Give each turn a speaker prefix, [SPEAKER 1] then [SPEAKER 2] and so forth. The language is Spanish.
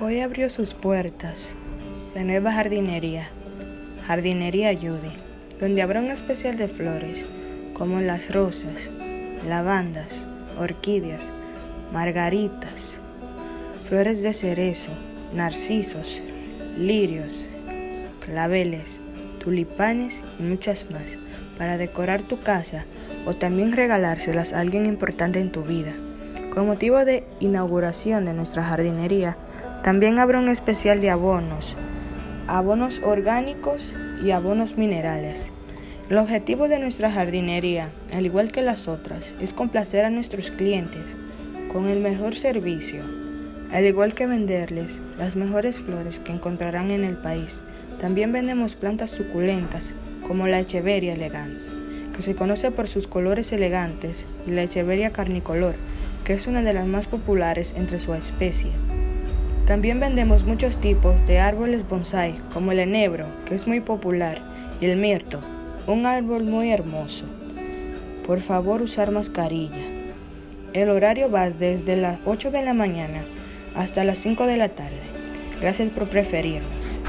[SPEAKER 1] Hoy abrió sus puertas la nueva jardinería, Jardinería Judy, donde habrá un especial de flores como las rosas, lavandas, orquídeas, margaritas, flores de cerezo, narcisos, lirios, claveles, tulipanes y muchas más para decorar tu casa o también regalárselas a alguien importante en tu vida. Con motivo de inauguración de nuestra jardinería, también habrá un especial de abonos, abonos orgánicos y abonos minerales. El objetivo de nuestra jardinería, al igual que las otras, es complacer a nuestros clientes con el mejor servicio, al igual que venderles las mejores flores que encontrarán en el país. También vendemos plantas suculentas como la Echeveria elegans, que se conoce por sus colores elegantes, y la Echeveria carnicolor, que es una de las más populares entre su especie. También vendemos muchos tipos de árboles bonsai, como el enebro, que es muy popular, y el mirto, un árbol muy hermoso. Por favor, usar mascarilla. El horario va desde las 8 de la mañana hasta las 5 de la tarde. Gracias por preferirnos.